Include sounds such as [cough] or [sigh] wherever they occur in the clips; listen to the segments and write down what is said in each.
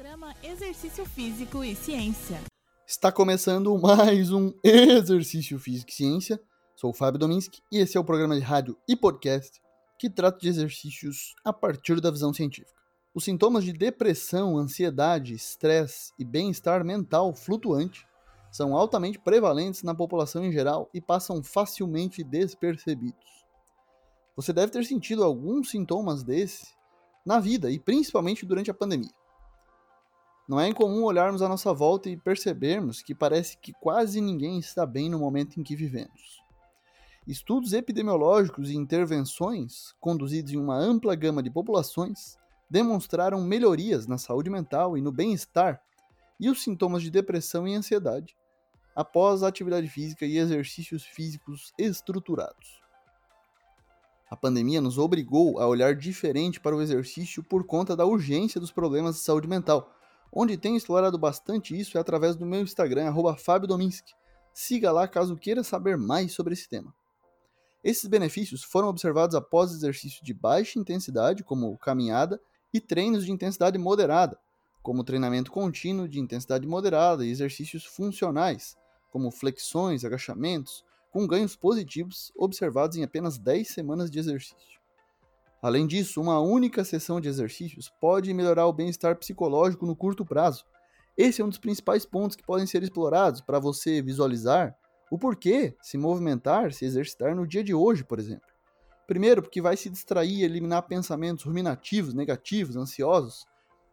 Programa Exercício Físico e Ciência. Está começando mais um [laughs] Exercício Físico e Ciência. Sou o Fábio Dominski e esse é o programa de rádio e podcast que trata de exercícios a partir da visão científica. Os sintomas de depressão, ansiedade, estresse e bem-estar mental flutuante são altamente prevalentes na população em geral e passam facilmente despercebidos. Você deve ter sentido alguns sintomas desse na vida e principalmente durante a pandemia. Não é incomum olharmos à nossa volta e percebermos que parece que quase ninguém está bem no momento em que vivemos. Estudos epidemiológicos e intervenções conduzidos em uma ampla gama de populações demonstraram melhorias na saúde mental e no bem-estar e os sintomas de depressão e ansiedade após atividade física e exercícios físicos estruturados. A pandemia nos obrigou a olhar diferente para o exercício por conta da urgência dos problemas de saúde mental Onde tenho explorado bastante isso é através do meu Instagram, FábioDominski. Siga lá caso queira saber mais sobre esse tema. Esses benefícios foram observados após exercícios de baixa intensidade, como caminhada, e treinos de intensidade moderada, como treinamento contínuo de intensidade moderada e exercícios funcionais, como flexões, agachamentos, com ganhos positivos observados em apenas 10 semanas de exercício. Além disso, uma única sessão de exercícios pode melhorar o bem-estar psicológico no curto prazo. Esse é um dos principais pontos que podem ser explorados para você visualizar o porquê se movimentar, se exercitar no dia de hoje, por exemplo. Primeiro, porque vai se distrair e eliminar pensamentos ruminativos, negativos, ansiosos,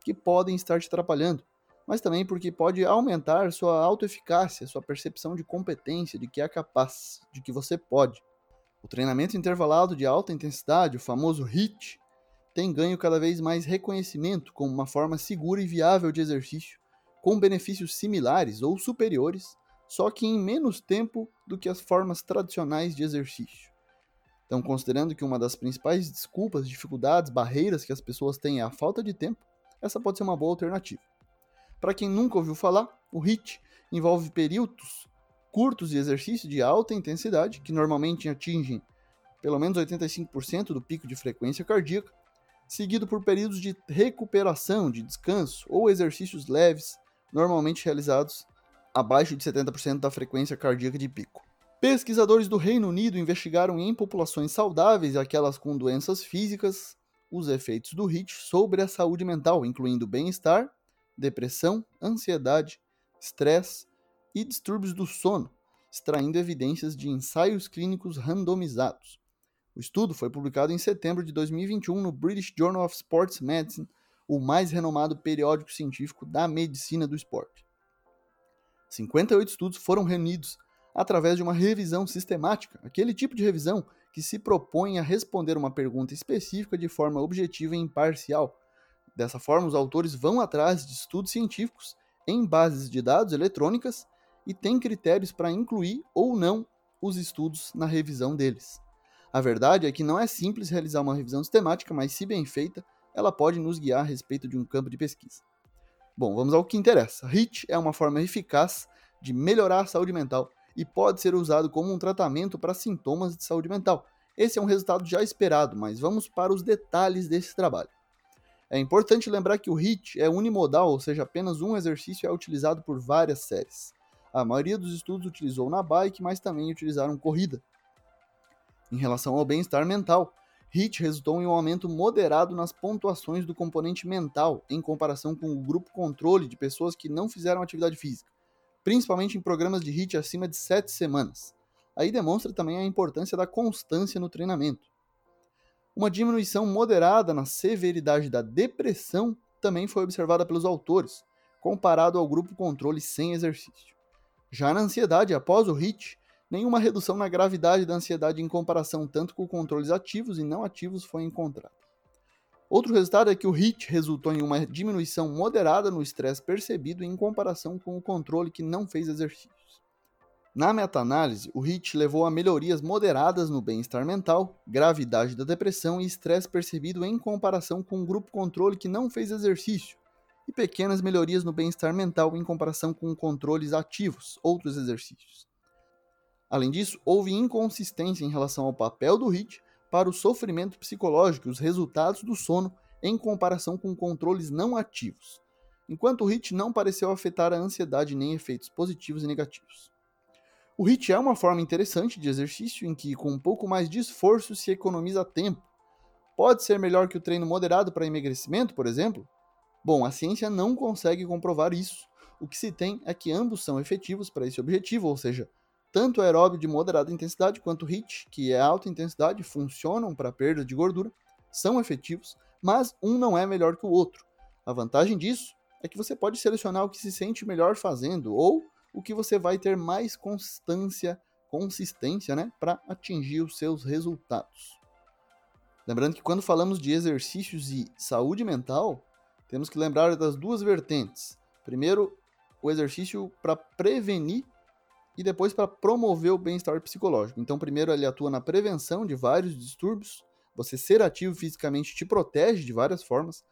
que podem estar te atrapalhando, mas também porque pode aumentar sua autoeficácia, sua percepção de competência, de que é capaz, de que você pode. O treinamento intervalado de alta intensidade, o famoso HIIT, tem ganho cada vez mais reconhecimento como uma forma segura e viável de exercício, com benefícios similares ou superiores, só que em menos tempo do que as formas tradicionais de exercício. Então, considerando que uma das principais desculpas, dificuldades, barreiras que as pessoas têm é a falta de tempo, essa pode ser uma boa alternativa. Para quem nunca ouviu falar, o HIIT envolve períodos curtos de exercício de alta intensidade, que normalmente atingem pelo menos 85% do pico de frequência cardíaca, seguido por períodos de recuperação, de descanso ou exercícios leves, normalmente realizados abaixo de 70% da frequência cardíaca de pico. Pesquisadores do Reino Unido investigaram em populações saudáveis e aquelas com doenças físicas os efeitos do HIIT sobre a saúde mental, incluindo bem-estar, depressão, ansiedade, estresse, e distúrbios do sono, extraindo evidências de ensaios clínicos randomizados. O estudo foi publicado em setembro de 2021 no British Journal of Sports Medicine, o mais renomado periódico científico da medicina do esporte. 58 estudos foram reunidos através de uma revisão sistemática, aquele tipo de revisão que se propõe a responder uma pergunta específica de forma objetiva e imparcial. Dessa forma, os autores vão atrás de estudos científicos em bases de dados eletrônicas e tem critérios para incluir ou não os estudos na revisão deles. A verdade é que não é simples realizar uma revisão sistemática, mas se bem feita, ela pode nos guiar a respeito de um campo de pesquisa. Bom, vamos ao que interessa. HIT é uma forma eficaz de melhorar a saúde mental e pode ser usado como um tratamento para sintomas de saúde mental. Esse é um resultado já esperado, mas vamos para os detalhes desse trabalho. É importante lembrar que o HIT é unimodal, ou seja, apenas um exercício é utilizado por várias séries. A maioria dos estudos utilizou na bike, mas também utilizaram corrida. Em relação ao bem-estar mental, HIT resultou em um aumento moderado nas pontuações do componente mental em comparação com o grupo controle de pessoas que não fizeram atividade física, principalmente em programas de HIT acima de 7 semanas. Aí demonstra também a importância da constância no treinamento. Uma diminuição moderada na severidade da depressão também foi observada pelos autores, comparado ao grupo controle sem exercício. Já na ansiedade, após o HIT, nenhuma redução na gravidade da ansiedade em comparação tanto com controles ativos e não ativos foi encontrada. Outro resultado é que o HIT resultou em uma diminuição moderada no estresse percebido em comparação com o controle que não fez exercícios. Na meta-análise, o HIT levou a melhorias moderadas no bem-estar mental, gravidade da depressão e estresse percebido em comparação com o grupo controle que não fez exercício, e pequenas melhorias no bem-estar mental em comparação com controles ativos, outros exercícios. Além disso, houve inconsistência em relação ao papel do HIT para o sofrimento psicológico e os resultados do sono em comparação com controles não ativos. enquanto o HIIT não pareceu afetar a ansiedade nem efeitos positivos e negativos. O HIIT é uma forma interessante de exercício em que, com um pouco mais de esforço, se economiza tempo. Pode ser melhor que o treino moderado para emagrecimento, por exemplo? Bom, a ciência não consegue comprovar isso. O que se tem é que ambos são efetivos para esse objetivo, ou seja, tanto aeróbio de moderada intensidade quanto HIIT, que é alta intensidade, funcionam para perda de gordura, são efetivos, mas um não é melhor que o outro. A vantagem disso é que você pode selecionar o que se sente melhor fazendo ou o que você vai ter mais constância, consistência, né, para atingir os seus resultados. Lembrando que quando falamos de exercícios e saúde mental, temos que lembrar das duas vertentes. Primeiro, o exercício para prevenir e depois para promover o bem-estar psicológico. Então, primeiro ele atua na prevenção de vários distúrbios. Você ser ativo fisicamente te protege de várias formas.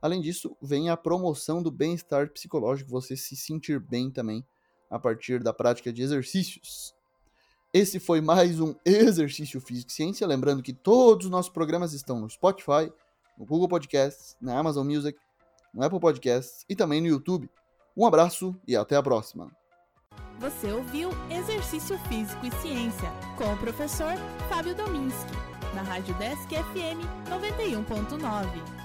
Além disso, vem a promoção do bem-estar psicológico, você se sentir bem também a partir da prática de exercícios. Esse foi mais um [laughs] Exercício Físico e Ciência. Lembrando que todos os nossos programas estão no Spotify, no Google Podcasts, na Amazon Music, no Apple Podcasts e também no YouTube. Um abraço e até a próxima! Você ouviu Exercício Físico e Ciência com o professor Fábio Dominski, na Rádio Desk FM 91.9.